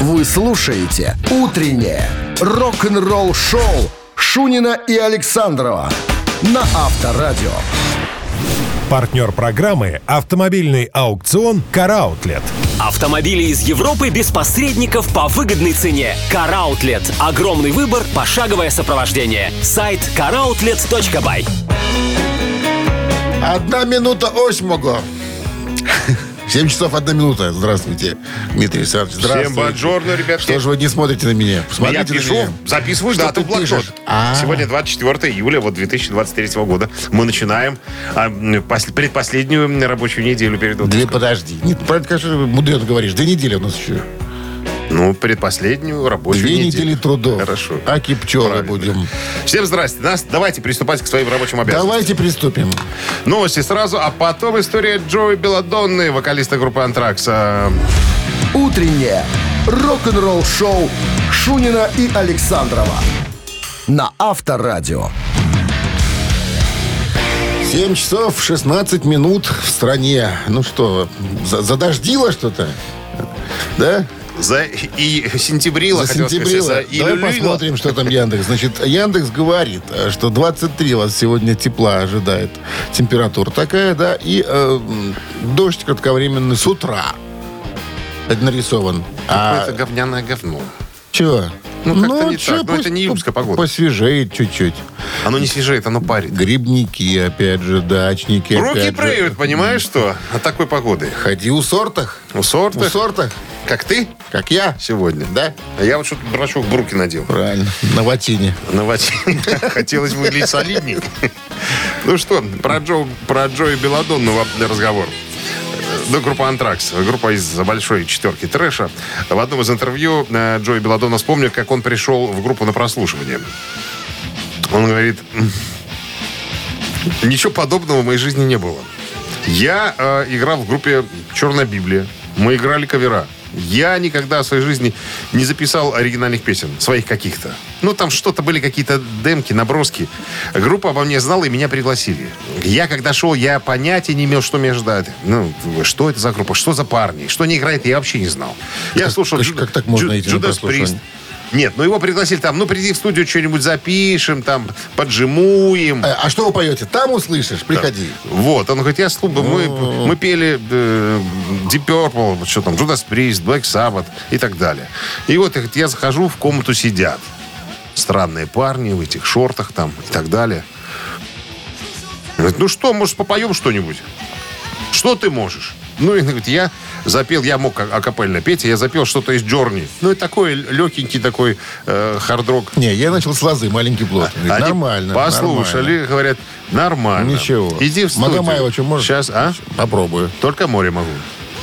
Вы слушаете «Утреннее рок-н-ролл-шоу» Шунина и Александрова на Авторадио. Партнер программы – автомобильный аукцион «Караутлет». Автомобили из Европы без посредников по выгодной цене. Караутлет. Огромный выбор, пошаговое сопровождение. Сайт caroutlet.by. Одна минута восьмого. Семь часов одна минута. Здравствуйте, Дмитрий Александрович. Здравствуйте. Всем бонжорно, ребятки. Что же вы не смотрите на меня? Я Посмотрите на пишу, меня. записываю Что дату ты в блокнот. пишешь? А. Сегодня 24 июля вот 2023 года. Мы начинаем а, предпоследнюю рабочую неделю перед отпуском. подожди. Нет, правильно, конечно, мудрено говоришь. Две недели у нас еще. Ну, предпоследнюю рабочую Две неделю. недели трудов. Хорошо. Аки пчелы Правильно. будем. Всем здрасте. Нас, давайте приступать к своим рабочим обязанностям. Давайте приступим. Новости сразу, а потом история Джои Белладонны, вокалиста группы «Антракс». «Утреннее рок-н-ролл-шоу» Шунина и Александрова на Авторадио. 7 часов 16 минут в стране. Ну что, за- задождило что-то? Да? За и сентябрила, За хотел сказать, сентябрила. за Давай посмотрим, что там Яндекс. Значит, Яндекс говорит, что 23 вас сегодня тепла ожидает. Температура такая, да, и э, дождь кратковременный с утра. Это нарисован. А Какое-то говняное говно. чего? Ну, как-то не чё, так. Ну, это не июльская погода. Посвежеет чуть-чуть. Оно не свежеет, оно парит. Грибники, опять же, дачники. Руки опять же. преют, понимаешь что? От такой погоды. Ходи у сортах. У сорта. У сортах, Как ты как я. сегодня. Да? А я вот что-то брачок в руки надел. Правильно. На ватине. На ватине. Хотелось выглядеть солидней. Ну что, про Джо, про Джо и Белладонну во- разговор. Ну, группа «Антракс», группа из большой четверки трэша. В одном из интервью э, Джои Белладонна вспомнил, как он пришел в группу на прослушивание. Он говорит, «М, ничего подобного в моей жизни не было. Я э, играл в группе «Черная Библия». Мы играли кавера. Я никогда в своей жизни не записал оригинальных песен, своих каких-то. Ну, там что-то были какие-то демки, наброски. Группа обо мне знала и меня пригласили. Я, когда шел, я понятия не имел, что меня ждать. Ну, что это за группа, что за парни, что они играют, я вообще не знал. Я слушал как- Джу- как так можно Джу- идти прослушивание? Priest. Нет, ну его пригласили там, ну приди в студию, что-нибудь запишем, там, поджимуем. А, а что вы поете? Там услышишь? Приходи. Вот, он говорит, я слушаю, мы, мы пели э, Deep Purple, что там, Judas Priest, Black Sabbath и так далее. И вот говорит, я захожу, в комнату сидят странные парни в этих шортах там и так далее. Говорит, ну что, может, попоем что-нибудь? Что ты можешь? Ну, и говорит, я запел, я мог акапельно петь, я запел что-то из Джорни. Ну, и такой легенький такой э, хард-рок. Не, я начал с лозы, маленький плод. Говорит, Они нормально. Послушали, нормально. говорят, нормально. Ничего. Иди в студию. Магомаева что можешь? Сейчас, а? Попробую. Только море могу.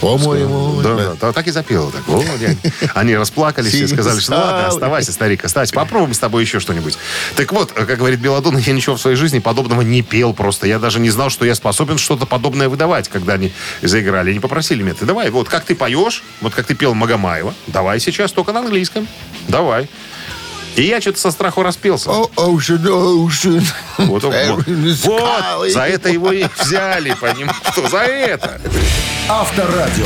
О, море. Да, да, да, так и запел. Так. О, Они расплакались и сказали, что ну ладно, оставайся, старик, оставайся. Попробуем с тобой еще что-нибудь. Так вот, как говорит Беладон, я ничего в своей жизни подобного не пел просто. Я даже не знал, что я способен что-то подобное выдавать, когда они заиграли. Они попросили меня, ты давай, вот как ты поешь, вот как ты пел Магомаева, давай сейчас только на английском. Давай. И я что-то со страху распелся. О, ocean, ocean. Вот, вот, вот, за это его и взяли, понимаешь, что за это. Авторадио.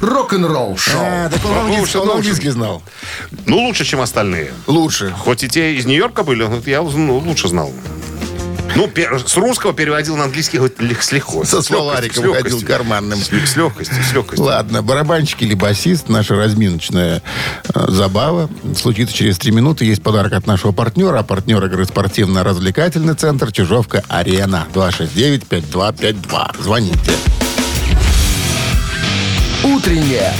Рок-н-ролл-шоу. А, так он английский, он английский знал. Ну, лучше, чем остальные. Лучше. Хоть и те из Нью-Йорка были, но я ну, лучше знал. Ну, пер- с русского переводил на английский хоть лег- с легко. Со легкостью, словариком с легкостью. ходил карманным. С, с легкостью, с легкостью. Ладно, барабанщик или басист, наша разминочная э, забава. Случится через три минуты. Есть подарок от нашего партнера. А партнер игры спортивно-развлекательный центр Чижовка-Арена. 269-5252. Звоните. Утреннее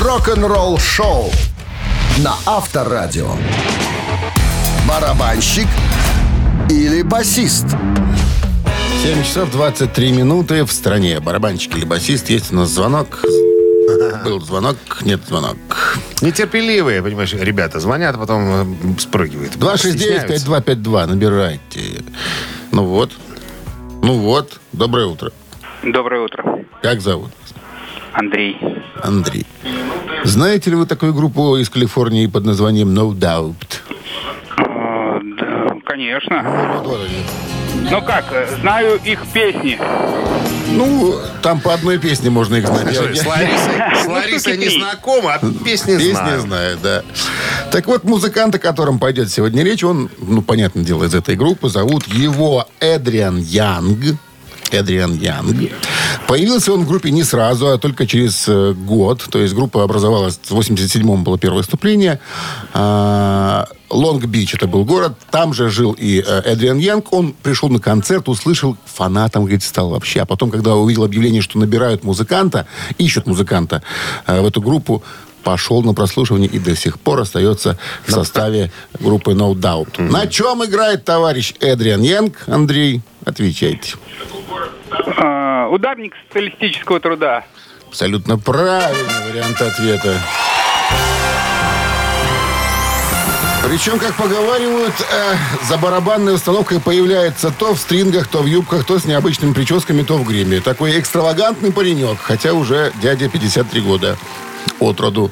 рок-н-ролл-шоу на Авторадио. Барабанщик или басист? 7 часов 23 минуты в стране. Барабанщик или басист. Есть у нас звонок. Был звонок, нет звонок. Нетерпеливые, понимаешь, ребята звонят, а потом э, спрыгивают. Стесняются. 269-5252. Набирайте. Ну вот. Ну вот. Доброе утро. Доброе утро. Как зовут? Андрей. Андрей. Знаете ли вы такую группу из Калифорнии под названием No Doubt? Конечно. Вот, вот они. Ну как, знаю их песни. Ну, там по одной песне можно их знать. Я- С Ларисой, с Ларисой не знакома, а песни Песни знаю. знаю, да. Так вот, музыкант, о котором пойдет сегодня речь, он, ну, понятное дело, из этой группы. Зовут его Эдриан Янг. Эдриан Янг. Появился он в группе не сразу, а только через э, год. То есть группа образовалась в 87-м было первое выступление. Лонг-Бич это был город. Там же жил и э, Эдриан Янг. Он пришел на концерт, услышал фанатом, говорит, стал вообще. А потом, когда увидел объявление, что набирают музыканта, ищут музыканта э, в эту группу, пошел на прослушивание и до сих пор остается в составе группы No Doubt. На чем играет товарищ Эдриан Янг? Андрей, отвечайте. А, ударник социалистического труда. Абсолютно правильный вариант ответа. Причем, как поговаривают, э, за барабанной установкой появляется то в стрингах, то в юбках, то с необычными прическами, то в гриме. Такой экстравагантный паренек, хотя уже дядя 53 года от роду.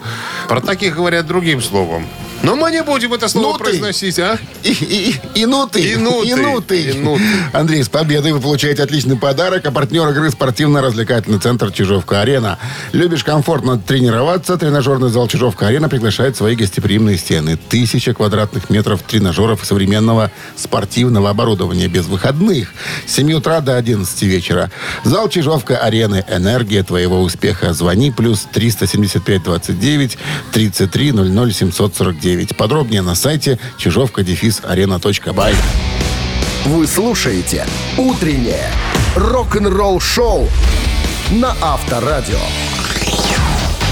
Про таких говорят другим словом. Но мы не будем это слово Ну произносить, а? И, и, и ну ты, И ну ты, и ну ты. и ну ты. Андрей, с победой вы получаете отличный подарок, а партнер игры спортивно-развлекательный центр «Чижовка-арена». Любишь комфортно тренироваться? Тренажерный зал «Чижовка-арена» приглашает свои гостеприимные стены. Тысяча квадратных метров тренажеров и современного спортивного оборудования без выходных. С 7 утра до 11 вечера. Зал «Чижовка-арены». Энергия твоего успеха. Звони плюс 375 29 33 00 749. Подробнее на сайте чижовка-арена.бай. Вы слушаете «Утреннее рок-н-ролл-шоу» на Авторадио.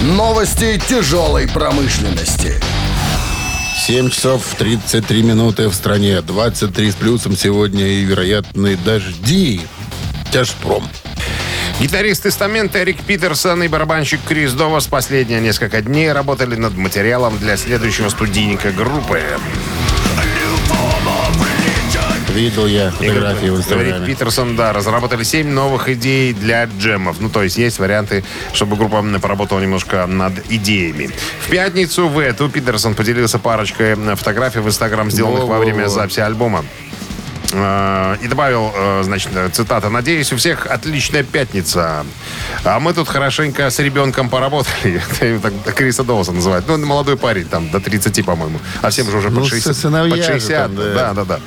Новости тяжелой промышленности. 7 часов 33 минуты в стране. 23 с плюсом сегодня и вероятные дожди. Тяжпром. Гитарист Тестамента Эрик Питерсон и барабанщик Крис Довас последние несколько дней работали над материалом для следующего студийника группы. Видел я фотографии в Говорит Инстаграме. Питерсон, да, разработали 7 новых идей для джемов. Ну, то есть есть варианты, чтобы группа поработала немножко над идеями. В пятницу в эту Питерсон поделился парочкой фотографий в Инстаграм, сделанных во время записи альбома. Э, И добавил, э, значит, цитата. «Надеюсь, у всех отличная пятница. А мы тут хорошенько с ребенком поработали». Так Криса Доуса называют. Ну, молодой парень, там, до 30, по-моему. А всем же уже Ну, под со 60. сыновья под же 60, там, да. да, да, да.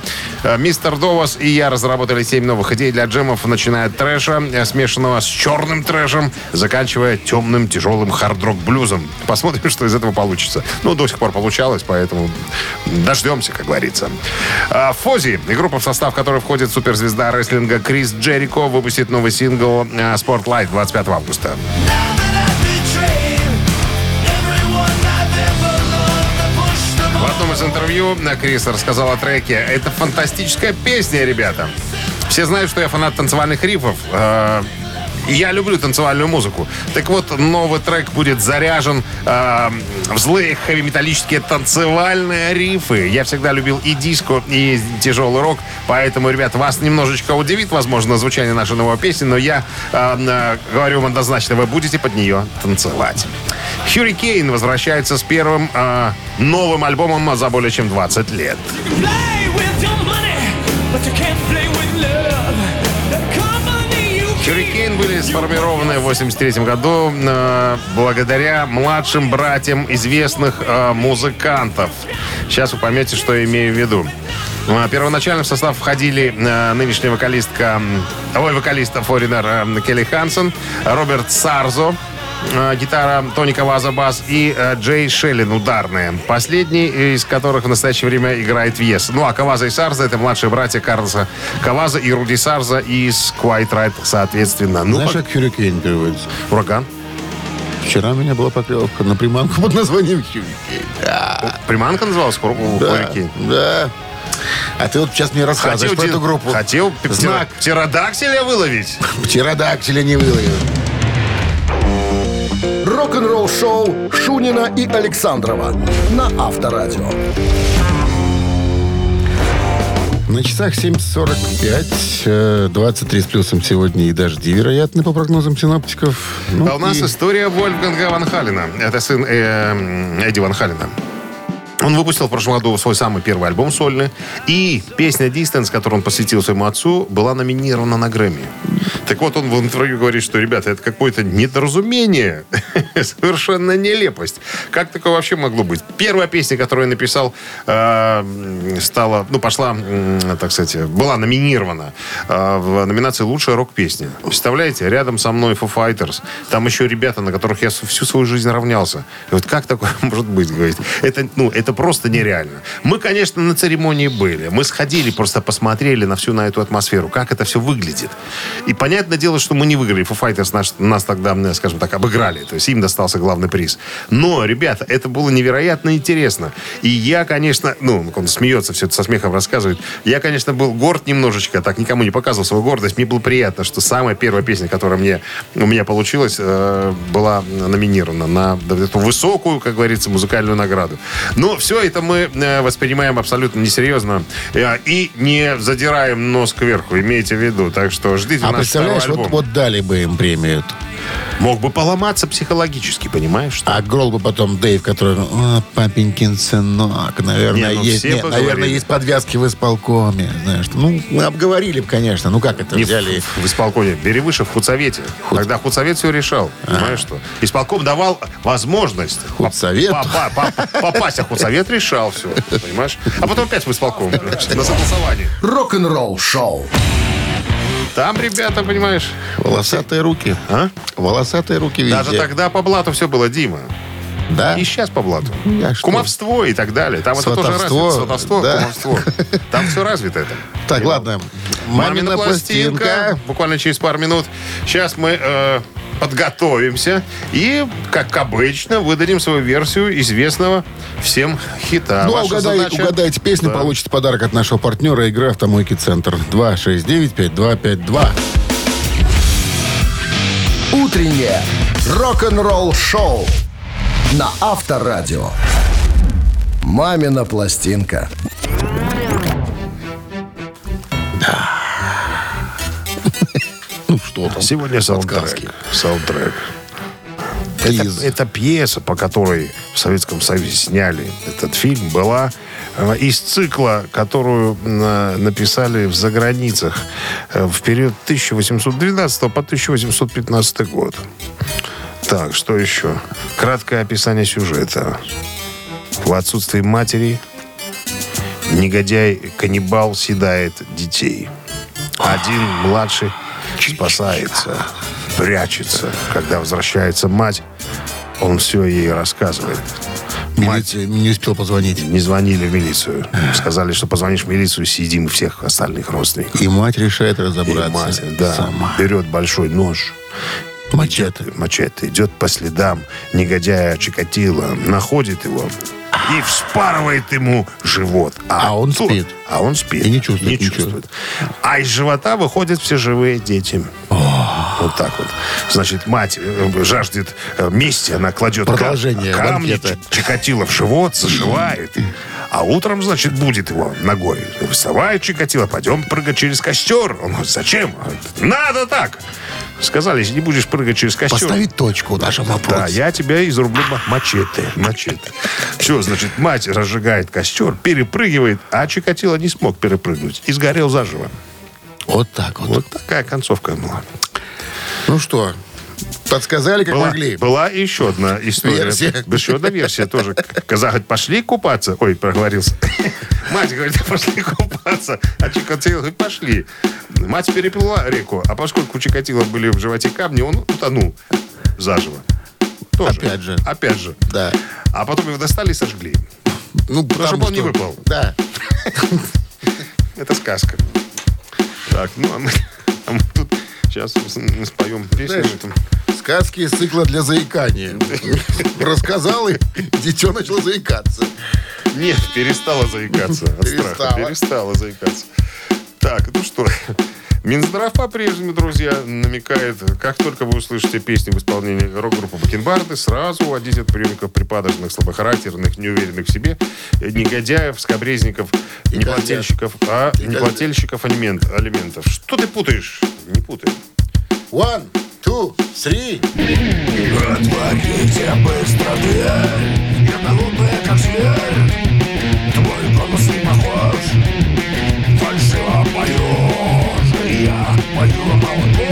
Э, Мистер Довас и я разработали 7 новых идей для джемов, начиная от трэша, э, смешанного с черным трэшем, заканчивая темным, тяжелым хард-рок-блюзом. Посмотрим, что из этого получится. Ну, до сих пор получалось, поэтому дождемся, как говорится. Фози, и группа, в состав которой входит суперзвезда рестлинга Крис Джерико, выпустит новый сингл э, «Spotlight» 25 августа. В одном из интервью э, Крис рассказал о треке. Это фантастическая песня, ребята. Все знают, что я фанат танцевальных рифов. Я люблю танцевальную музыку. Так вот, новый трек будет заряжен э, в злые хэви-металлические танцевальные рифы. Я всегда любил и диско, и тяжелый рок. Поэтому, ребят, вас немножечко удивит, возможно, звучание нашей новой песни, но я э, э, говорю вам однозначно, вы будете под нее танцевать. Hurricane возвращается с первым э, новым альбомом за более чем 20 лет. Play with your money, but you can't play with love. Hurricane были сформированы в 83 году э, благодаря младшим братьям известных э, музыкантов. Сейчас вы поймете, что имею в виду. Э, Первоначально в состав входили э, нынешняя вокалистка, ой, вокалиста Форинер э, Келли Хансен, Роберт Сарзо, гитара Тони Каваза бас и э, Джей Шеллин ударные. Последний из которых в настоящее время играет в Yes. Ну а Каваза и Сарза это младшие братья Карлоса Каваза и Руди Сарза из Quiet Right соответственно. Ну, Знаешь, как Хюрикейн переводится? ураган. Вчера у меня была поклевка на приманку под названием Хюрикейн. Да, Приманка называлась у да, да. А ты вот сейчас мне рассказываешь про те- эту группу. хотел Знак. птеро- птеродактиля выловить. Птеродактиля не выловил. Рок-н-ролл-шоу Шунина и Александрова на Авторадио. На часах 7.45, э, 23 с плюсом сегодня и дожди, вероятно, по прогнозам синоптиков. Ну а у нас и- история Вольфганга Ван Халина. Это сын э, Эдди Ван Халина. Он выпустил в прошлом году свой самый первый альбом сольный. И песня «Distance», которую он посвятил своему отцу, была номинирована на Грэмми. Так вот, он в интервью говорит, что, ребята, это какое-то недоразумение. Совершенно нелепость. Как такое вообще могло быть? Первая песня, которую я написал, э, стала, ну, пошла, так сказать, была номинирована э, в номинации «Лучшая рок-песня». Представляете, рядом со мной Foo Fighters. Там еще ребята, на которых я всю свою жизнь равнялся. И вот как такое может быть, говорит? Это, ну, это просто нереально. Мы, конечно, на церемонии были. Мы сходили, просто посмотрели на всю на эту атмосферу, как это все выглядит. И понятное дело, что мы не выиграли. Foo Fighters нас, нас тогда, скажем так, обыграли. То есть им достался главный приз. Но, ребята, это было невероятно интересно. И я, конечно, ну, он смеется, все это со смехом рассказывает. Я, конечно, был горд немножечко, так никому не показывал свою гордость. Мне было приятно, что самая первая песня, которая мне, у меня получилась, э, была номинирована на эту высокую, как говорится, музыкальную награду. Но все это мы э, воспринимаем абсолютно несерьезно э, и не задираем нос кверху, имейте в виду. Так что ждите А второй представляешь, вот, вот дали бы им премию. эту. Мог бы поломаться психологически, понимаешь? Что? А Грол бы потом Дэйв, который, «О, папенькин сынок, наверное, Не, ну, есть, нет, наверное, есть подвязки в исполкоме, знаешь. Ну, мы обговорили бы, конечно. Ну, как это Не взяли? в, в исполкоме. Бери выше в худсовете. Тогда худсовет все решал. Понимаешь что? Исполком давал возможность Худсовет? по- по- по- попасть, а худсовет решал все. Понимаешь? А потом опять в исполком. На согласование. Рок-н-ролл шоу. Там, ребята, понимаешь, Волосатые руки. а? Волосатые руки везде. Даже тогда по блату все было, Дима. Да? И сейчас по блату. Я что? Кумовство и так далее. Там это тоже Сватовство, развито. Сватовство, да. кумовство. Там все развито это. Так, ладно. Мамина пластинка. Буквально через пару минут. Сейчас мы э, подготовимся и, как обычно, выдадим свою версию известного всем хита. Ну, а угадай- задача- угадайте песню, Да. получите подарок от нашего партнера игры «Автомойки Центр». 269-5252. Утреннее рок-н-ролл шоу на Авторадио. Мамина пластинка. Там? Сегодня саундтрек. Саундтрек. Это, Из- это пьеса, по которой в Советском Союзе сняли этот фильм, была э, из цикла, которую э, написали в заграницах э, в период 1812 по 1815 год. Так, что еще? Краткое описание сюжета. В отсутствие матери негодяй-каннибал съедает детей. Один младший спасается, прячется. Когда возвращается мать, он все ей рассказывает. Мать Милиция не успел позвонить. не звонили в милицию. Сказали, что позвонишь в милицию, съедим всех остальных родственников. И мать решает И разобраться мать, да, сама. берет большой нож, Мачете. мачете, идет по следам негодяя Чикатило, находит его и вспарывает ему живот. А он оттуда- спит. А он спит. И не чувствует ничего. чувствует. А из живота выходят все живые дети. Вот так вот. Значит, мать э, жаждет э, мести, она кладет камни банкета. Чикатило в живот, зашивает. А утром, значит, будет его ногой. Вставает Чикатило, пойдем прыгать через костер. Он говорит, зачем? Надо так. Сказали, если не будешь прыгать через костер... Поставить точку в нашем Да, я тебя изрублю ма- мачете. Мачете. Все, значит, мать разжигает костер, перепрыгивает, а Чикатило не смог перепрыгнуть и сгорел заживо. Вот так вот. Вот такая концовка была. Ну что, подсказали, как Была, могли? была еще одна история. Версия. Еще одна версия тоже. Говорит, пошли купаться. Ой, проговорился. Мать говорит, пошли купаться. А Чикатило говорит, пошли. Мать переплыла реку, а поскольку у Чикатило были в животе камни, он утонул заживо. Тоже. Опять же. Опять же. Да. А потом его достали и сожгли. Ну, потому чтобы он не что- выпал. Да. Это сказка. Так, ну а мы, сейчас споем песню. Знаешь. Сказки из цикла для заикания. Рассказал, и дитё начало заикаться. Нет, перестала заикаться Перестала. Перестала заикаться. Так, ну что, Минздрав по-прежнему, друзья, намекает, как только вы услышите песни в исполнении рок-группы Бакенбарды, сразу уводить от приемников припадочных, слабохарактерных, неуверенных в себе, негодяев, скобрезников, неплательщиков, а неплательщиков алимент- алиментов. Что ты путаешь? Не путай. One, two, three. Отворите быстро дверь Я голодная, как зверь Твою молоко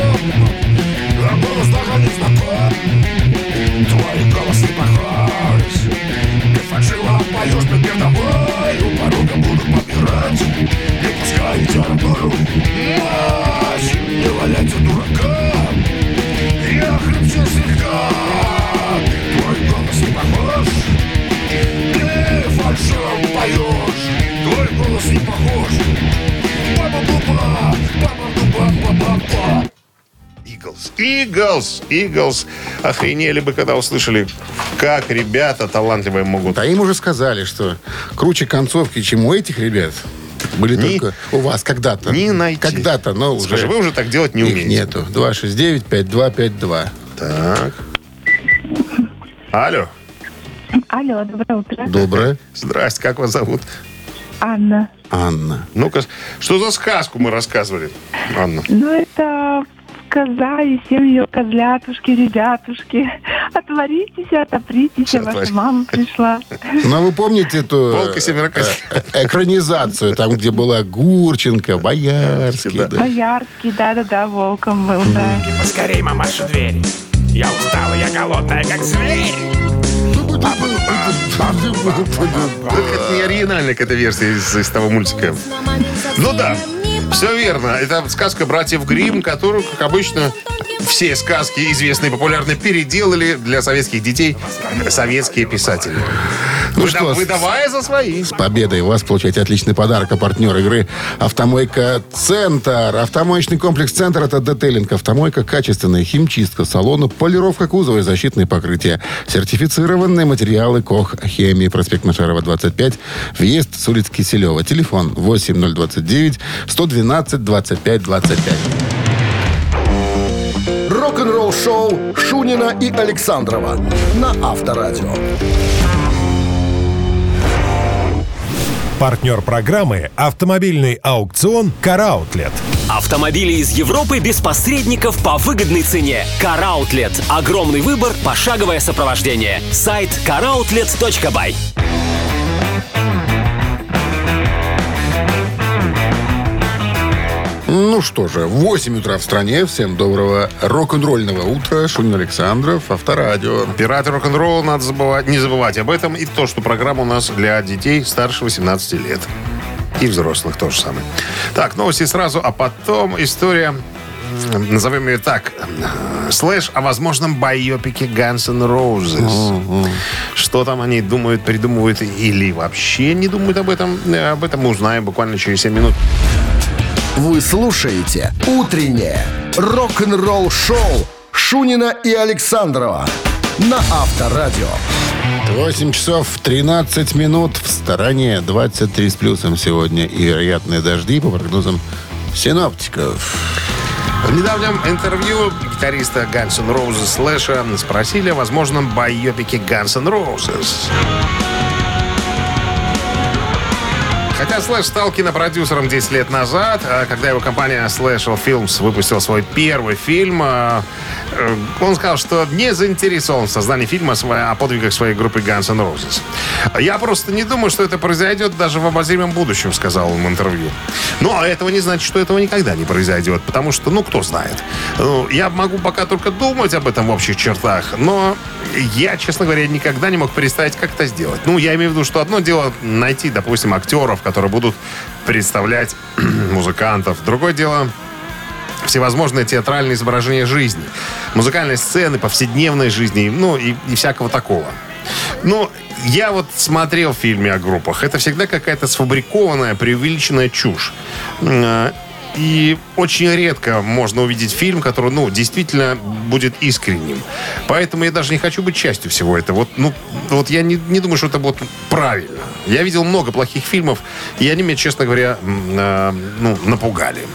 Я был знаком не знаком Твой голос не похож Ты фальшиво поешь перед тобою Порога буду помирать Не пускай темную Мать, Не валяйте дурака Eagles. Eagles. Охренели бы, когда услышали, как ребята талантливые могут. А им уже сказали, что круче концовки, чем у этих ребят, были Не- только у вас когда-то. не найти. Когда-то, но уже Скажи, вы уже так делать не их умеете. нету. 269-5252. Так. Алло. Алло, доброе утро. Доброе. Здрасте, как вас зовут? Анна. Анна. Ну-ка, что за сказку мы рассказывали, Анна? Ну, это коза и семь ее козлятушки, ребятушки. Отворитесь, отопритесь, Всё, ваша мама пришла. Ну, а вы помните эту э, э, экранизацию, там, где была Гурченко, Боярский. Да. да? Боярский, да-да-да, волком был, да. Поскорей, мамаша, дверь. Я устала, я голодная, как зверь. Только это не оригинальная какая-то версия из, из того мультика. Ну да, все верно. Это сказка братьев Гримм, которую, как обычно, все сказки известные и популярные переделали для советских детей советские писатели. Ну Выда- что, выдавая за свои. С победой вас получаете отличный подарок. А партнер игры «Автомойка Центр». Автомоечный комплекс «Центр» — это детейлинг. Автомойка, качественная химчистка салона, полировка кузова и защитные покрытия. Сертифицированные материалы КОХ «Хемии». Проспект Машарова, 25. Въезд с улицы Киселева. Телефон 8029 112 25 25. Рок-н-ролл шоу Шунина и Александрова на Авторадио. Партнер программы «Автомобильный аукцион «Караутлет». Автомобили из Европы без посредников по выгодной цене. Караутлет. Огромный выбор, пошаговое сопровождение. Сайт caroutlet.by. Ну что же, 8 утра в стране. Всем доброго рок-н-ролльного утра. Шунин Александров, Авторадио. Пираты рок-н-ролла надо забывать, не забывать об этом. И то, что программа у нас для детей старше 18 лет. И взрослых тоже самое. Так, новости сразу, а потом история, назовем ее так, слэш о возможном байопике Guns N' Roses. Что там они думают, придумывают или вообще не думают об этом, э, об этом мы узнаем буквально через 7 минут. Вы слушаете «Утреннее рок-н-ролл-шоу» Шунина и Александрова на Авторадио. 8 часов 13 минут в стороне. 23 с плюсом сегодня. И вероятные дожди по прогнозам синоптиков. В недавнем интервью гитариста Guns N' Roses Слэша спросили о возможном байопике Guns N' Roses. Хотя Слэш стал кинопродюсером 10 лет назад, а когда его компания Slashel Films выпустила свой первый фильм, а, э, он сказал, что не заинтересован в создании фильма о подвигах своей группы Guns N' Roses. «Я просто не думаю, что это произойдет даже в обозримом будущем», сказал он в интервью. Но этого не значит, что этого никогда не произойдет, потому что, ну, кто знает. Ну, я могу пока только думать об этом в общих чертах, но я, честно говоря, никогда не мог представить, как это сделать. Ну, я имею в виду, что одно дело найти, допустим, актеров, которые будут представлять музыкантов. Другое дело всевозможные театральные изображения жизни, музыкальные сцены, повседневной жизни, ну и, и всякого такого. Ну, я вот смотрел в фильме о группах. Это всегда какая-то сфабрикованная, преувеличенная чушь. И очень редко можно увидеть фильм, который, ну, действительно будет искренним. Поэтому я даже не хочу быть частью всего этого. Вот, ну, вот я не, не думаю, что это вот правильно. Я видел много плохих фильмов, и они меня, честно говоря, а, ну, напугали.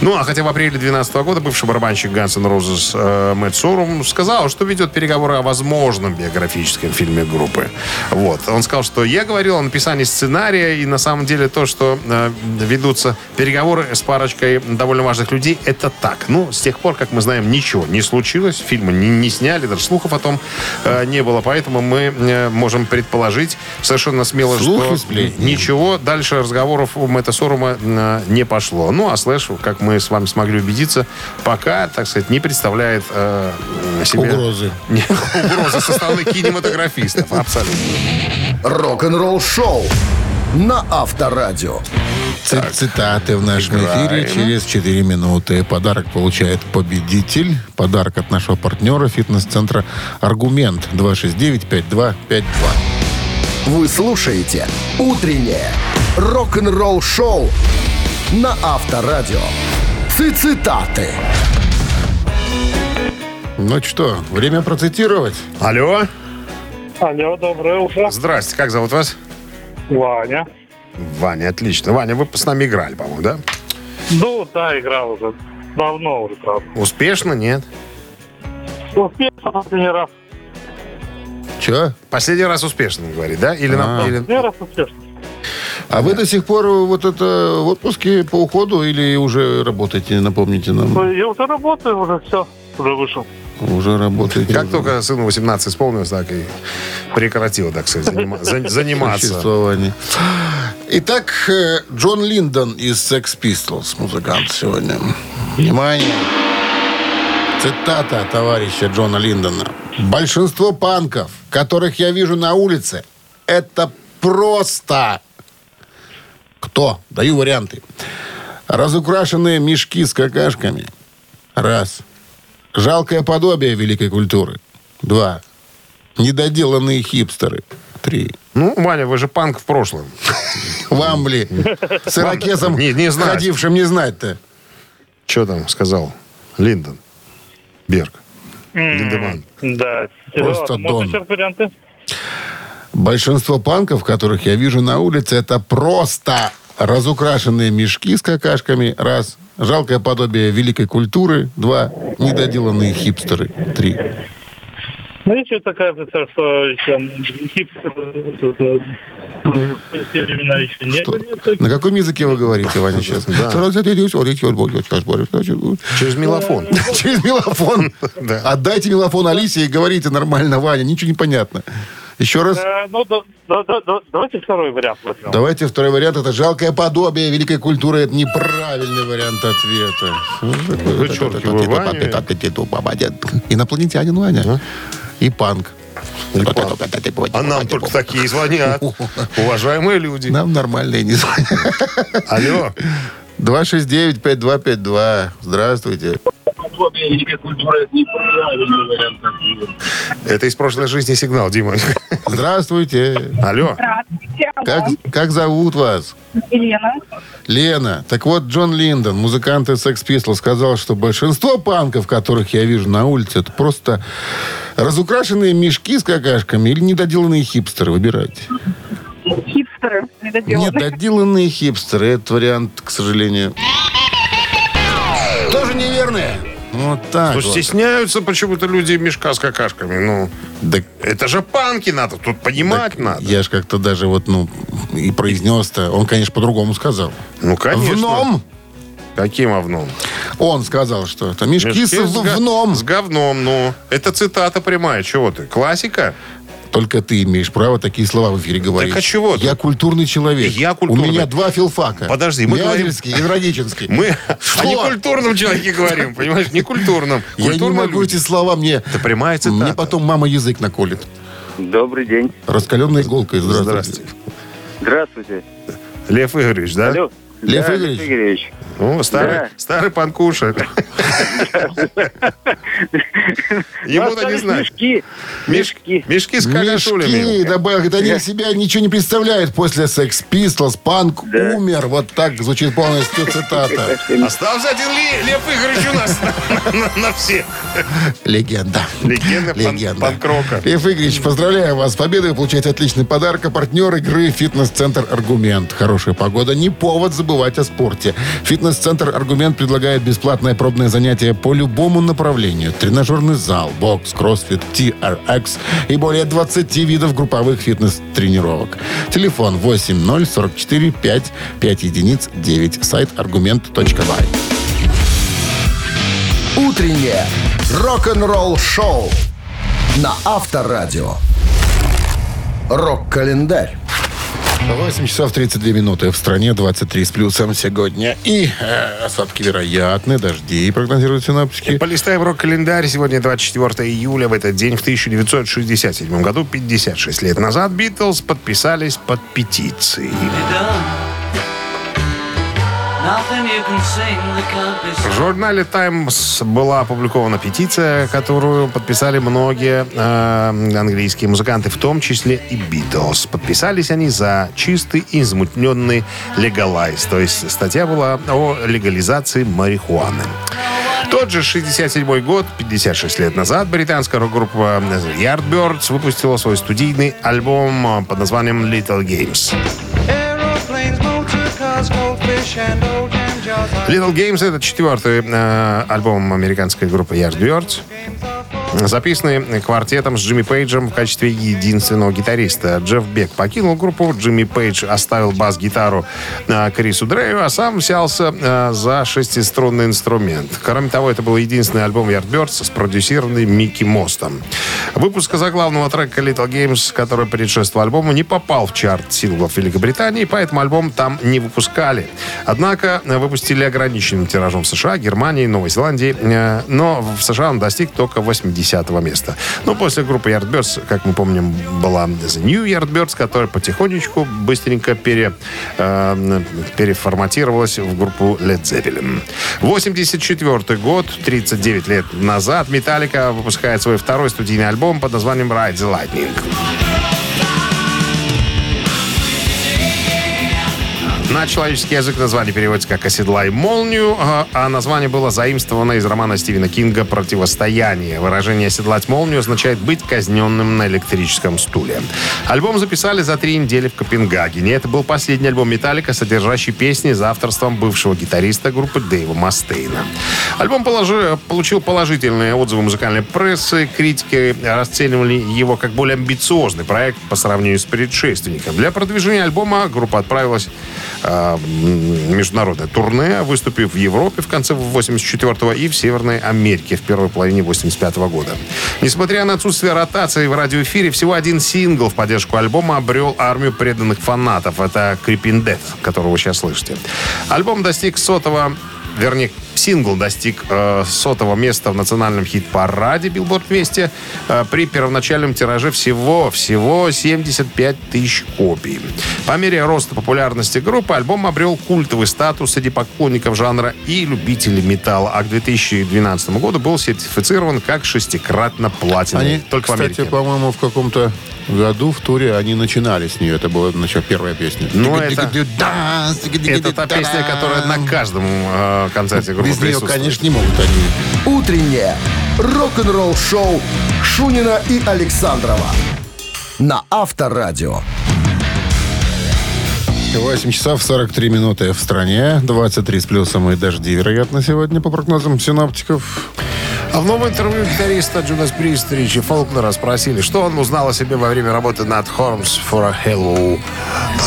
Ну, а хотя в апреле 2012 года бывший барабанщик Guns N' Roses э, Мэтт Сорум сказал, что ведет переговоры о возможном биографическом фильме группы. Вот. Он сказал, что я говорил о написании сценария, и на самом деле то, что э, ведутся переговоры с парочкой довольно важных людей, это так. Ну, с тех пор, как мы знаем, ничего не случилось, фильма не, не сняли, даже слухов о том э, не было, поэтому мы э, можем предположить совершенно смело, Слухи, что сплетни. ничего дальше разговоров у Мэтта Сорума э, не пошло. Ну, а Слэш, как мы с вами смогли убедиться, пока, так сказать, не представляет э, себе... Угрозы. Не, угрозы со стороны кинематографистов. Абсолютно. Рок-н-ролл-шоу на Авторадио. Ци- Цитаты в нашем играем. эфире через 4 минуты. Подарок получает победитель. Подарок от нашего партнера фитнес-центра «Аргумент» 269-5252. Вы слушаете «Утреннее рок-н-ролл-шоу» на Авторадио. Цитаты. Ну что, время процитировать? Алло. Алло, доброе утро. Здрасте, как зовут вас? Ваня. Ваня, отлично. Ваня, вы с нами играли, по-моему, да? Ну, да, играл уже. Давно уже, правда. Успешно, нет? Успешно последний раз. Че? Последний раз успешно, говорит, да? Или, на- А. или- Последний раз успешно. А вы до сих пор вот это в отпуске по уходу или уже работаете, напомните нам? Я уже работаю, уже все. Уже вышел. Уже работаете. Как только сыну 18 исполнилось, так и прекратил, так сказать, занима- за- заниматься. существование. Итак, э, Джон Линдон из Sex Pistols, музыкант сегодня. Внимание. Цитата товарища Джона Линдона. Большинство панков, которых я вижу на улице, это просто... Кто? Даю варианты. Разукрашенные мешки с какашками. Раз. Жалкое подобие великой культуры. Два. Недоделанные хипстеры. Три. Ну, Ваня, вы же панк в прошлом. Вам, блин, с знать. ходившим не знать-то. Что там сказал Линдон? Берг. Линдеман. Да. Просто Дон. Большинство панков, которых я вижу на улице, это просто разукрашенные мешки с какашками. Раз. Жалкое подобие великой культуры. Два. Недоделанные хипстеры. Три. Ну, еще такая представь, что еще хипстеры те времена еще не были. На каком языке вы говорите, Ваня, сейчас? Через мелофон. Через мелофон. Да. Отдайте мелофон Алисе и говорите нормально, Ваня. Ничего не понятно. Еще раз. Э, Ну, да- да- да- да- давайте второй вариант возьмем. Давайте второй вариант. Это жалкое подобие великой культуры. Это неправильный вариант ответа. Вычеркиваю Ваню. Инопланетянин Ваня. И панк. А нам только такие звонят. Уважаемые люди. Нам нормальные не звонят. Алло. 269-5252. Здравствуйте. Это из прошлой жизни сигнал, Дима. Здравствуйте. Алло. Здравствуйте. Как, как зовут вас? Елена. Лена. Так вот, Джон Линдон, музыкант из Sex Pistols, сказал, что большинство панков, которых я вижу на улице, это просто разукрашенные мешки с какашками или недоделанные хипстеры. Выбирайте. Хипстеры. Недоделанные. Недоделанные хипстеры. Этот вариант, к сожалению, тоже неверный. Вот так вот. стесняются почему-то люди мешка с какашками. Ну, Да это же панки надо, тут понимать Так надо. Я ж как-то даже вот, ну, и произнес-то. Он, конечно, по-другому сказал. Ну, конечно. Вном. Каким овном? Он сказал, что это мешки, Мешки с в- га- вном. С говном, ну. Это цитата прямая. Чего ты? Классика? Только ты имеешь право такие слова в эфире говорить. а чего ты? Я культурный человек. Я культурный. У меня два филфака. Подожди, мы говорим- и Норвегический. Мы о некультурном человеке говорим, понимаешь? Некультурном. Я не могу эти слова мне... Это прямая цитата. Мне потом мама язык наколет. Добрый день. Раскаленной иголкой. Здравствуйте. Здравствуйте. Лев Игоревич, да? Алло. Лев Да, Игоревич? Лев Игоревич. О, старый, Да. старый панкуша. Ему-то не знать. Мешки. Мешки. Мешки с какашулями. Мешки, добавил. Они себя ничего не представляют после Sex Pistols. Панк умер. Вот так звучит полностью цитата. Остался один Лев Игоревич у нас на- всех. Легенда. Легенда пан- Легенда. панк-рока. Лев Игоревич, поздравляю вас с победой. Вы получаете отличный подарок. А партнер игры «Фитнес-центр Аргумент». Хорошая погода не повод забывать о спорте. «Фитнес-центр Аргумент» предлагает бесплатное пробное занятие по любому направлению. Тренажерный зал, бокс, кроссфит, TRX и более 20 видов групповых фитнес-тренировок. Телефон 8044 5 5 единиц 9. Сайт аргумент.бай. Утреннее рок-н-ролл-шоу на Авторадио. Рок-календарь. 8 часов 32 минуты. В стране 23 с плюсом сегодня. И э, осадки вероятны, дожди прогнозируют синаптики. Полистаем рок-календарь. Сегодня 24 июля. В этот день, в 1967 году, 56 лет назад, Битлз подписались под петицией. В журнале «Таймс» была опубликована петиция, которую подписали многие э, английские музыканты, в том числе и «Битлз». Подписались они за чистый и измутненный легалайз. То есть статья была о легализации марихуаны. Тот же 67 год, 56 лет назад, британская рок-группа Yardbirds выпустила свой студийный альбом под названием Little Games. Little Games это четвертый э, альбом американской группы Yardbirds записанный квартетом с Джимми Пейджем в качестве единственного гитариста. Джефф Бек покинул группу, Джимми Пейдж оставил бас-гитару э, Крису Дрею, а сам взялся э, за шестиструнный инструмент. Кроме того, это был единственный альбом Yardbirds, спродюсированный Микки Мостом. Выпуск заглавного трека Little Games, который предшествовал альбому, не попал в чарт синглов Великобритании, поэтому альбом там не выпускали. Однако э, выпустили ограниченным тиражом в США, Германии, Новой Зеландии, но в США он достиг только 80 места. Но после группы Yardbirds, как мы помним, была The New Yardbirds, которая потихонечку, быстренько пере, э, переформатировалась в группу Led Zeppelin. 84 год, 39 лет назад, Металлика выпускает свой второй студийный альбом под названием Ride the Lightning. На человеческий язык название переводится как «Оседлай молнию», а- а название было заимствовано из романа Стивена Кинга «Противостояние». Выражение «оседлать молнию» означает быть казненным на электрическом стуле. Альбом записали за три недели в Копенгагене. Это был последний альбом «Металлика», содержащий песни за авторством бывшего гитариста группы Дэйва Мастейна. Альбом положи- получил положительные отзывы музыкальной прессы. Критики расценивали его как более амбициозный проект по сравнению с предшественником. Для продвижения альбома группа отправилась э, международное турне, выступив в Европе в конце 84-го и в Северной Америке в первой половине 85 года. Несмотря на отсутствие ротации в радиоэфире, всего один сингл в поддержку альбома обрел армию преданных фанатов. Это Creeping Death, которого вы сейчас слышите. Альбом достиг сотого вернее, сингл достиг э, сотого места в национальном хит-параде Billboard 200 э, при первоначальном тираже всего, всего 75 тысяч копий. По мере роста популярности группы альбом обрел культовый статус среди поклонников жанра и любителей металла, а к 2012 году был сертифицирован как шестикратно платиновый. Они, Только в кстати, Америке. по-моему, в каком-то году в туре они начинали с нее. Это была значит, первая песня. Ну, это, это та песня, которая на каждом э, концерте группы Без нее, конечно, не могут они. Утреннее рок-н-ролл-шоу Шунина и Александрова на Авторадио. 8 часов 43 минуты в стране. 23 с плюсом и дожди, вероятно, сегодня, по прогнозам синоптиков. А в новом интервью гитариста Джунас Прист Ричи Фолкнера спросили, что он узнал о себе во время работы над Horns for a Hello,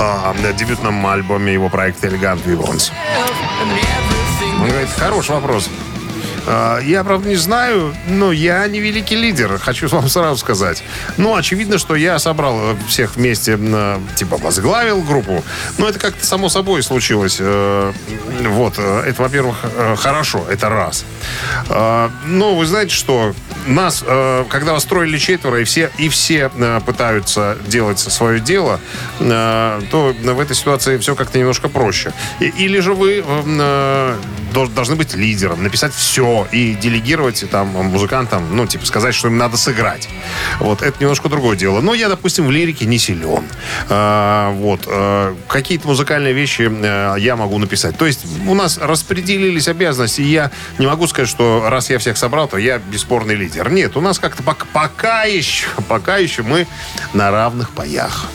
а, на дебютном альбоме его проекта Elegant Vibrance. Он говорит, хороший вопрос. А, Я, правда, не знаю, но я не великий лидер, хочу вам сразу сказать. Ну, очевидно, что я собрал всех вместе, типа, возглавил группу. Но это как-то само собой случилось. Э, Вот, э, это, во-первых, э, хорошо, это раз. Но вы знаете, что нас, когда вас строили четверо, и все, и все пытаются делать свое дело, то в этой ситуации все как-то немножко проще. Или же вы должны быть лидером, написать все и делегировать там музыкантам, ну, типа, сказать, что им надо сыграть. Вот, это немножко другое дело. Но я, допустим, в лирике не силен. А, вот, э, какие-то музыкальные вещи э, я могу написать. То есть у нас распределились обязанности, и я не могу сказать, что раз я всех собрал, то я бесспорный лидер. Нет, у нас как-то пока, пока еще, пока еще мы на равных паях.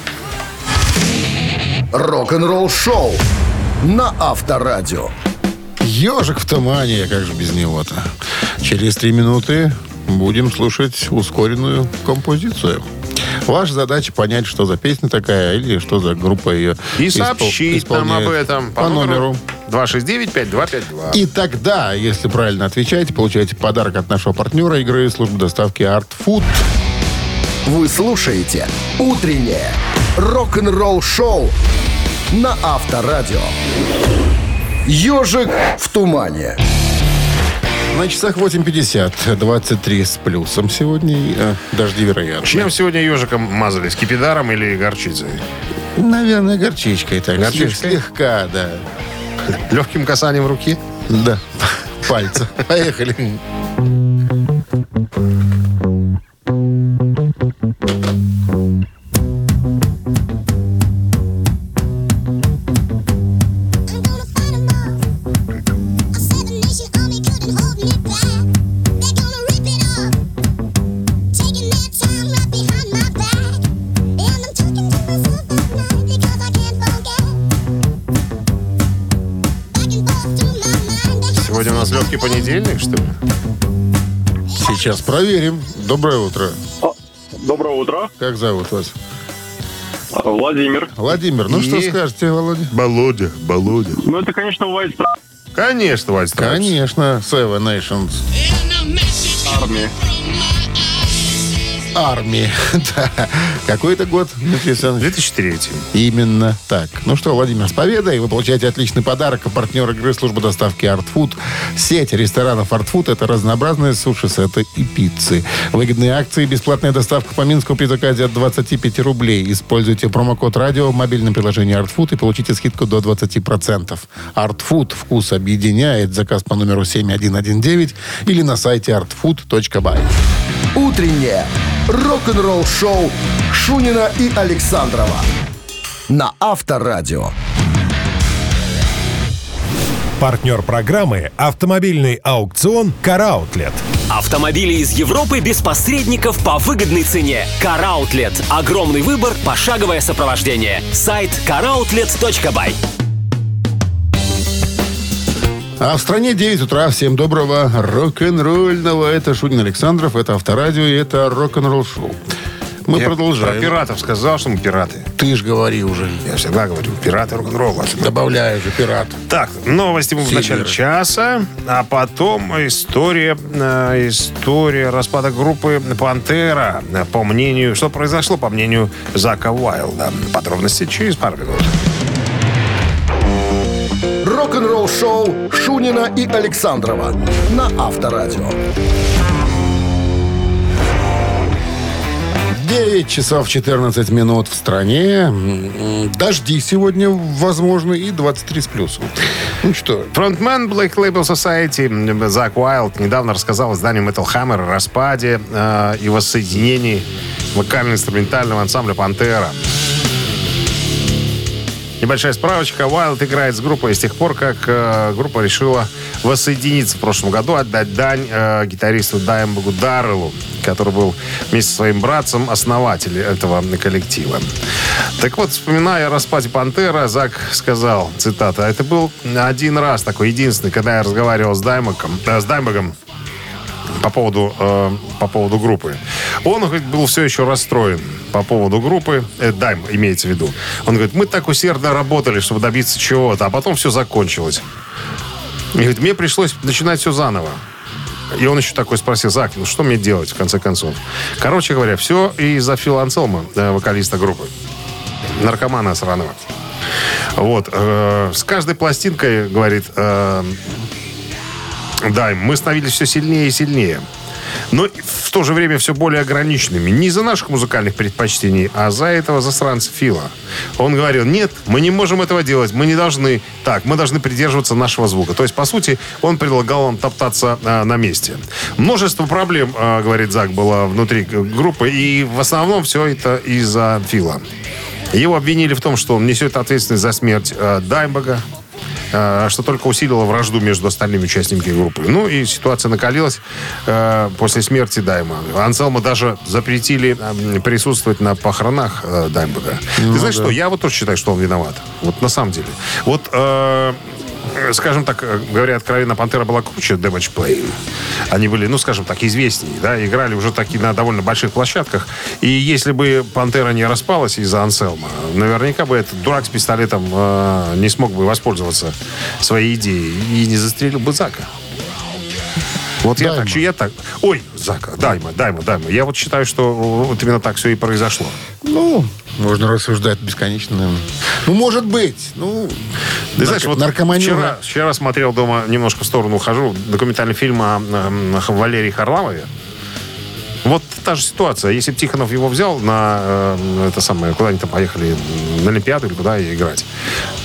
Рок-н-ролл-шоу на Авторадио. Ежик в тумане, как же без него-то. Через три минуты будем слушать ускоренную композицию. Ваша задача понять, что за песня такая или что за группа ее И испол- сообщить нам об этом по номеру. 269-5252. И тогда, если правильно отвечаете, получаете подарок от нашего партнера игры службы доставки Art Food. Вы слушаете «Утреннее рок-н-ролл-шоу» на Авторадио. «Ежик в тумане». На часах 8.50, 23 с плюсом сегодня. э, дожди вероятно. Чем сегодня ежиком мазали? Скипидаром или горчицей? Наверное, горчичкой так. Горчичкой? Слегка, да. Легким касанием руки? Да. Пальца. Поехали. Проверим. Доброе утро. Доброе утро. Как зовут вас? Владимир. Владимир, ну И- что скажете, Володя? Володя, Володя. Ну, это, конечно, White Stripes Конечно, White Stripes. Конечно, Seven Nations. армии. Армии. Да. Какой это год, Александрович? 2003. Именно так. Ну что, Владимир, с победой. Вы получаете отличный подарок. А партнер игры служба доставки Art Food. Сеть ресторанов Art Food – это разнообразные суши-сеты и пиццы. Выгодные акции, бесплатная доставка по Минску при заказе от 25 рублей. Используйте промокод радио в мобильном приложении Art Food и получите скидку до 20%. Art Food. Вкус объединяет. Заказ по номеру 7119 или на сайте artfood.by. Утреннее рок-н-ролл-шоу Шунина и Александрова на Авторадио. Партнер программы «Автомобильный аукцион «Караутлет». Автомобили из Европы без посредников по выгодной цене. Караутлет. Огромный выбор, пошаговое сопровождение. Сайт caroutlet.by. А в стране 9 утра. Всем доброго рок-н-ролльного. Это Шунин Александров, это Авторадио и это рок-н-ролл шоу. Мы Я продолжаем. Про пиратов сказал, что мы пираты. Ты ж говори уже. Я всегда говорю, пираты рок-н-ролла. Добавляю же пират. Так, новости мы в начале часа, а потом история, э, история распада группы «Пантера». По мнению, что произошло, по мнению Зака Уайлда. Подробности через пару минут. Рок-н-ролл-шоу Шунина и Александрова на Авторадио. 9 часов 14 минут в стране. Дожди сегодня возможны и 23 с плюсом. Ну что, Фронтмен Black Label Society Зак Уайлд недавно рассказал изданию Metal Hammer о распаде э, и воссоединении вокально-инструментального ансамбля «Пантера». Небольшая справочка. Уайлд играет с группой с тех пор, как э, группа решила воссоединиться в прошлом году, отдать дань э, гитаристу Даймбогу Дарреллу, который был вместе со своим братцем основатель этого коллектива. Так вот, вспоминая о распаде «Пантера», Зак сказал, цитата, «Это был один раз такой, единственный, когда я разговаривал с Даймбогом, э, с Даймбогом по поводу, э, по поводу группы. Он говорит, был все еще расстроен по поводу группы. Э, Дайм имеется в виду. Он говорит, мы так усердно работали, чтобы добиться чего-то, а потом все закончилось. И говорит, мне пришлось начинать все заново. И он еще такой спросил, Зак, ну что мне делать, в конце концов? Короче говоря, все из-за Фила Анселма, э, вокалиста группы. Наркомана сраного. Вот. э, с каждой пластинкой, говорит, э, да, мы становились все сильнее и сильнее. Но в то же время все более ограниченными. Не из-за наших музыкальных предпочтений, а за этого засранца Фила. Он говорил, нет, мы не можем этого делать, мы не должны. Так, мы должны придерживаться нашего звука. То есть, по сути, он предлагал нам топтаться а, на месте. Множество проблем, а, говорит Зак, было внутри группы. И в основном все это из-за Фила. Его обвинили в том, что он несет ответственность за смерть э, Даймбога, э, что только усилило вражду между остальными участниками группы. Ну и ситуация накалилась э, после смерти Дайма. Анселма даже запретили э, присутствовать на похоронах э, Даймбога. Ты знаешь что, я вот тоже считаю, что он виноват. Вот на самом деле. Вот э, скажем так, э, говоря откровенно, Пантера была круче Damage Play. Они были, ну, скажем так, известнее, да, играли уже такие на довольно больших площадках. И если бы Пантера не распалась из-за Анселма, наверняка бы этот дурак с пистолетом э, не смог бы воспользоваться своей идеей и не застрелил бы Зака. Вот я так, я так. Ой, Зака, Дайма, Дайма, Дайма. Я вот считаю, что вот именно так все и произошло. ну, можно рассуждать бесконечно. Ну, может быть. Ну, Ты знаешь, вот наркомания. вчера, вчера смотрел дома, немножко в сторону ухожу, документальный фильм о, м, Валерии Харламове. Вот та же ситуация. Если бы Тихонов его взял на э, это самое, куда они там поехали, на Олимпиаду или куда играть,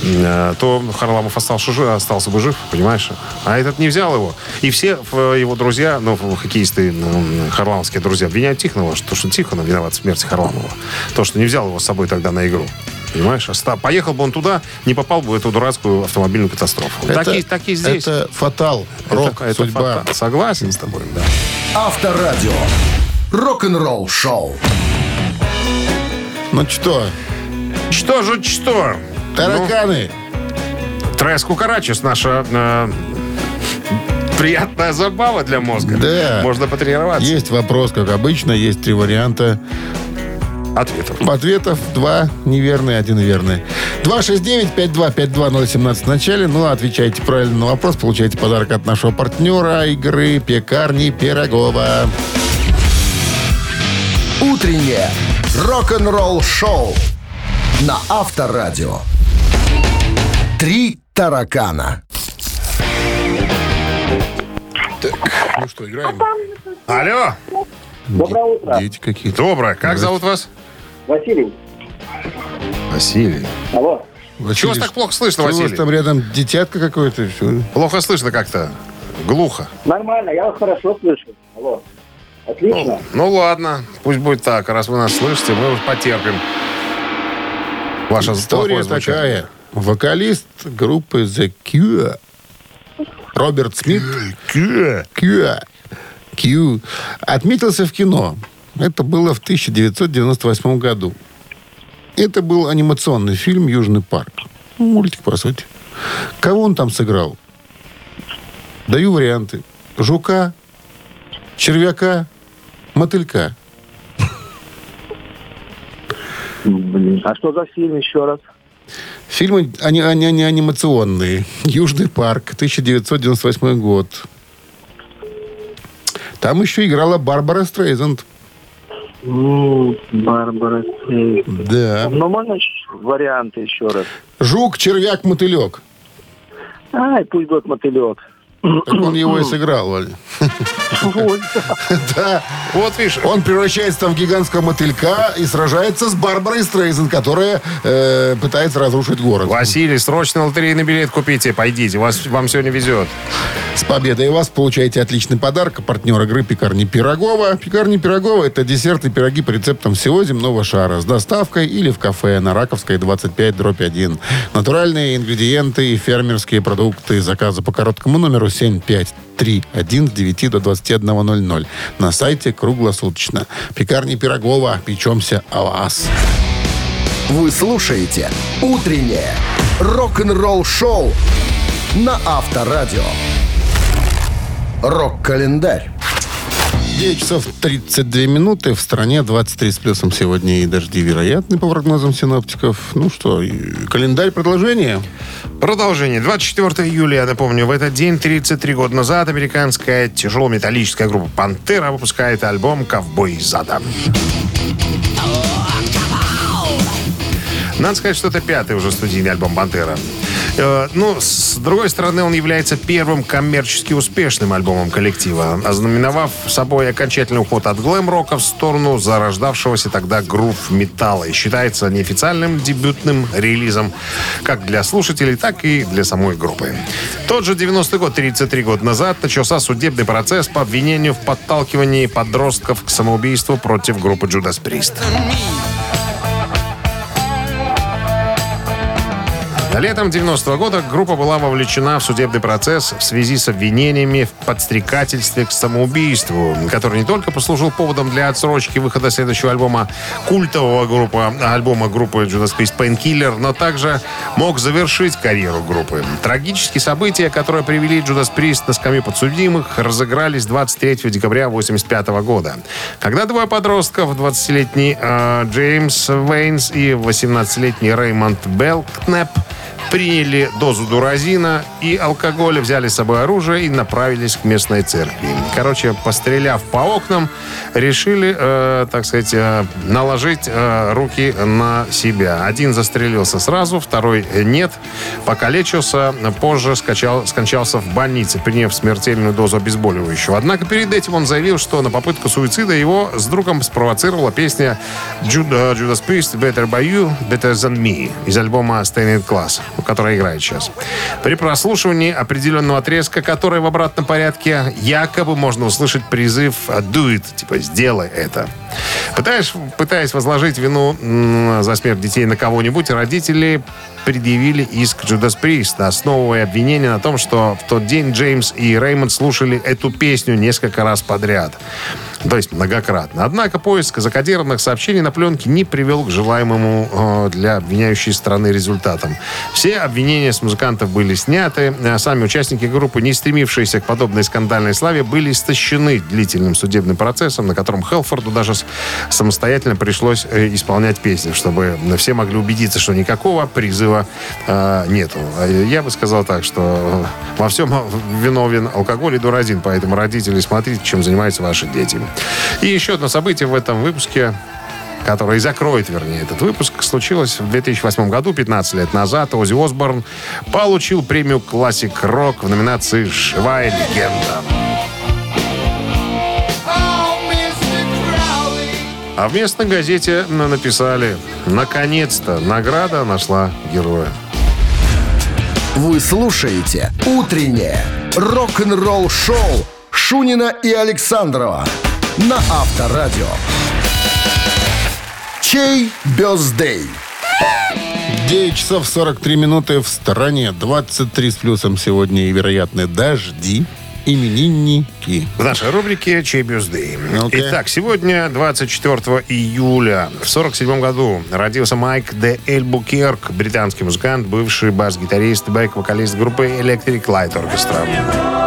э, то Харламов остался, жив, остался бы жив, понимаешь? А этот не взял его. И все э, его друзья, ну, хоккеисты, ну, харламовские друзья, обвиняют Тихонова, что, что Тихонов виноват в смерти Харламова. То, что не взял его с собой тогда на игру. Понимаешь? Оста- Поехал бы он туда, не попал бы в эту дурацкую автомобильную катастрофу. Это- так, и, так и здесь. Это фатал. Рок, это судьба. фата- Согласен с тобой, да. Авторадио. Рок-н-ролл шоу. Ну что, Что же, что? тараканы? Трес Кукарачес, наша э, Приятная забава для мозга. Да. Можно потренироваться. Есть вопрос, как обычно, есть три варианта Ответов. ответов. Два неверные, один верный. 269-5252-017 в начале. Ну, отвечайте правильно на вопрос, получаете подарок от нашего партнера игры «Пекарни Пирогова». Утреннее рок-н-ролл-шоу на Авторадио. Три таракана. Ну что, играем? Алло. Доброе утро. Дети какие-то. Доброе. Как зовут вас? Василий. Василий. Алло. Чего вас так плохо слышно, Что у вас Василий? там рядом детятка какое-то? Плохо слышно как-то. Глухо. Нормально, я вас хорошо слышу. Алло. Отлично. Ну ладно, пусть будет так. Раз вы нас слышите, мы уж потерпим. Ваша История такая. Вокалист группы The Cure Роберт Смит Cure. Q отметился в кино. Это было в 1998 году. Это был анимационный фильм «Южный парк». Ну, Мультик, по сути. Кого он там сыграл? Даю варианты. Жука, червяка, мотылька. Блин, а что за фильм еще раз? Фильмы они, они, они анимационные. «Южный парк», 1998 год. Там еще играла Барбара Стрейзенд. М, Барбара Стрейзенд. Да. Ну, можно варианты еще раз? Жук, червяк, мотылек. Ай, пусть будет мотылек. Так он его и сыграл, Валя. Вот. Да. Вот видишь, Он превращается там в гигантского мотылька и сражается с Барбарой Стрейзен, которая э, пытается разрушить город. Василий, срочно лотерейный билет купите. Пойдите, вас, вам сегодня везет. С победой вас получаете отличный подарок. Партнер игры «Пекарни Пирогова». «Пекарни Пирогова» — это десерты и пироги по рецептам всего земного шара. С доставкой или в кафе на Раковской, 25, дробь 1. Натуральные ингредиенты и фермерские продукты. Заказы по короткому номеру 7531 с 9 до 21.00. На сайте круглосуточно. «Пекарни Пирогова». Печемся о вас. Вы слушаете «Утреннее рок-н-ролл-шоу» на Авторадио. Рок-календарь. 9 часов 32 минуты. В стране 23 с плюсом сегодня и дожди вероятны, по прогнозам синоптиков. Ну что, календарь продолжение. Продолжение. 24 июля, напомню, в этот день, 33 года назад, американская тяжелометаллическая группа «Пантера» выпускает альбом «Ковбой из ада». Надо сказать, что это пятый уже студийный альбом «Пантера». Э, ну, с другой стороны, он является первым коммерчески успешным альбомом коллектива, ознаменовав собой окончательный уход от глэм-рока в сторону зарождавшегося тогда грув-металла и считается неофициальным дебютным релизом как для слушателей, так и для самой группы. Тот же 90-й год, 33 года назад, начался судебный процесс по обвинению в подталкивании подростков к самоубийству против группы Judas Priest. Летом 90 года группа была вовлечена в судебный процесс в связи с обвинениями в подстрекательстве к самоубийству, который не только послужил поводом для отсрочки выхода следующего альбома культового группы, альбома группы Judas Priest Painkiller, но также мог завершить карьеру группы. Трагические события, которые привели Judas Priest на скамью подсудимых, разыгрались 23 декабря 1985 года, когда двое подростков, 20-летний э, Джеймс Вейнс и 18-летний Реймонд Белкнеп, приняли дозу дуразина и алкоголя, взяли с собой оружие и направились к местной церкви. Короче, постреляв по окнам, решили, э, так сказать, э, наложить э, руки на себя. Один застрелился сразу, второй нет. Покалечился, позже скачал, скончался в больнице, приняв смертельную дозу обезболивающего. Однако перед этим он заявил, что на попытку суицида его с другом спровоцировала песня Judas Priest «Better by You, Better Than Me» из альбома Stained Class, который играет сейчас. При прослушивании определенного отрезка, который в обратном порядке, якобы можно услышать призыв «do it», типа «сделай это». Пытаясь, пытаясь возложить вину за смерть детей на кого-нибудь, родители предъявили иск Judas Priest, основывая обвинение на том, что в тот день Джеймс и Реймонд слушали эту песню несколько раз подряд. То есть многократно. Однако поиск закодированных сообщений на пленке не привел к желаемому э, для обвиняющей стороны результатам. Все обвинения с музыкантов были сняты. а Сами участники группы, не стремившиеся к подобной скандальной славе, были истощены длительным судебным процессом, на котором Хелфорду даже самостоятельно пришлось э, исполнять песни, чтобы все могли убедиться, что никакого призыва э, нету. А Я бы сказал так, что во всем виновен алкоголь и дуразин, поэтому родители, смотрите, чем занимаются ваши дети. И еще одно событие в этом выпуске которое и закроет, вернее, этот выпуск, случилось в 2008 году, 15 лет назад. Оззи Осборн получил премию «Классик Рок» в номинации «Живая легенда». А в местной газете написали «Наконец-то награда нашла героя». Вы слушаете «Утреннее рок-н-ролл-шоу» Шунина и Александрова на Авторадио. Чей бездей? 9 часов 43 минуты в стороне. 23 с плюсом сегодня и вероятны дожди. Именинники. В нашей рубрике «Чей бюзды». Ну-ка. Итак, сегодня, 24 июля, в 47 году родился Майк де Эльбукерк, британский музыкант, бывший бас-гитарист, бэк-вокалист группы Electric Light Orchestra.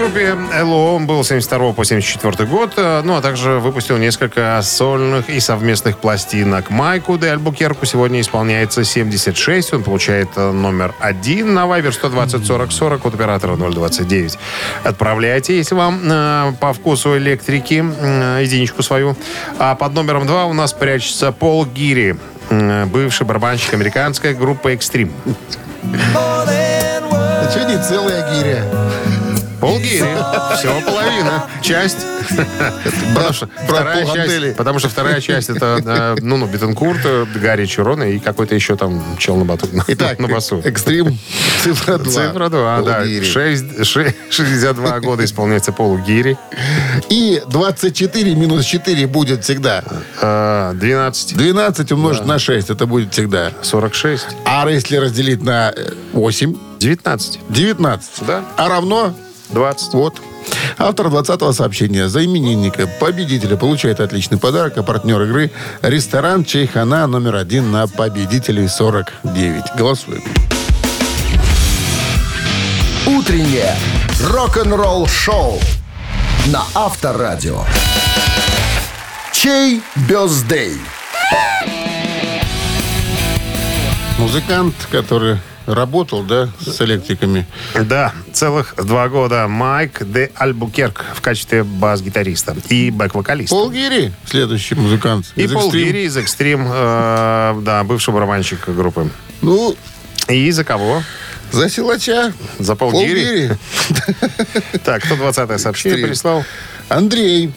Группе ЛО он был с 72 по 74 год, э, ну а также выпустил несколько сольных и совместных пластинок. Майку де Альбукерку сегодня исполняется 76, он получает э, номер один на Viber 120 40 40 от оператора 029. Отправляйте, если вам э, по вкусу электрики, э, единичку свою. А под номером два у нас прячется Пол Гири, э, бывший барабанщик американской группы «Экстрим». А что не целая гиря? Полгири. Всего половина. Часть. Потому что вторая часть, потому что вторая часть это э, ну, ну, Бетенкурт, э, Гарри Чурон и какой-то еще там чел на, бату, на- Итак, на басу. экстрим цифра 2. Цифра 2, да. Полгири. Шесть- ше- 62 года исполняется Полу Гири. И 24 минус 4 будет всегда. Э, 12. 12 умножить на 6, это будет всегда. 46. А если разделить на э, 8, 19. 19. Да. А равно 20. Вот. Автор 20-го сообщения за именинника победителя получает отличный подарок, а партнер игры – ресторан Чайхана номер один на победителей 49. Голосуем. Утреннее рок-н-ролл-шоу на Авторадио. Чей бездей? Музыкант, который работал, да, с электриками. Да, целых два года Майк де Альбукерк в качестве бас-гитариста и бэк-вокалиста. Пол Гири, следующий музыкант. И Пол. Гири из Экстрим, э, да, бывший барабанщик группы. Ну, И за кого? за силача. За Пол, Пол. Так, 120-е сообщение Экстрим. прислал. Андрей.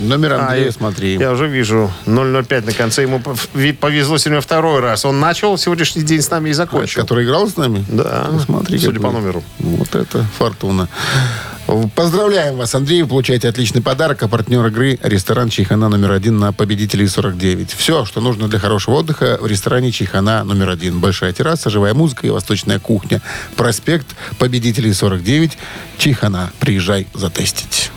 Номер А, Андрея, я- смотри. Я уже вижу 005 на конце. Ему повезло сегодня второй раз. Он начал сегодняшний день с нами и закончил. Который играл с нами? Да, Ну, смотри, судя по номеру. Вот это фортуна. Поздравляем вас, Андрей. Вы получаете отличный подарок. А партнер игры – ресторан Чайхана номер один на победителей 49. Все, что нужно для хорошего отдыха в ресторане Чайхана номер один. Большая терраса, живая музыка и восточная кухня. Проспект победителей 49. Чайхана. Приезжай затестить.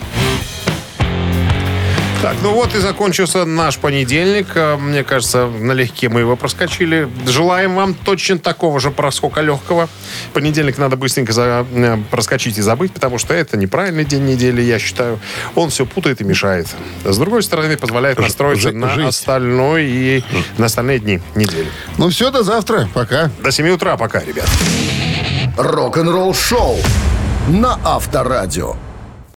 Так, ну вот и закончился наш понедельник. Э, Мне кажется, налегке мы его проскочили. Желаем вам точно такого же проскока легкого. Понедельник надо быстренько за- э, проскочить и забыть, потому что это неправильный день недели, я считаю. Он все путает и мешает. С другой стороны, позволяет настроиться жи- на жизнь. остальной и на остальные дни недели. Ну все, до завтра. Пока. До 7 утра пока, ребят. Рок-н-ролл-шоу на Авторадио.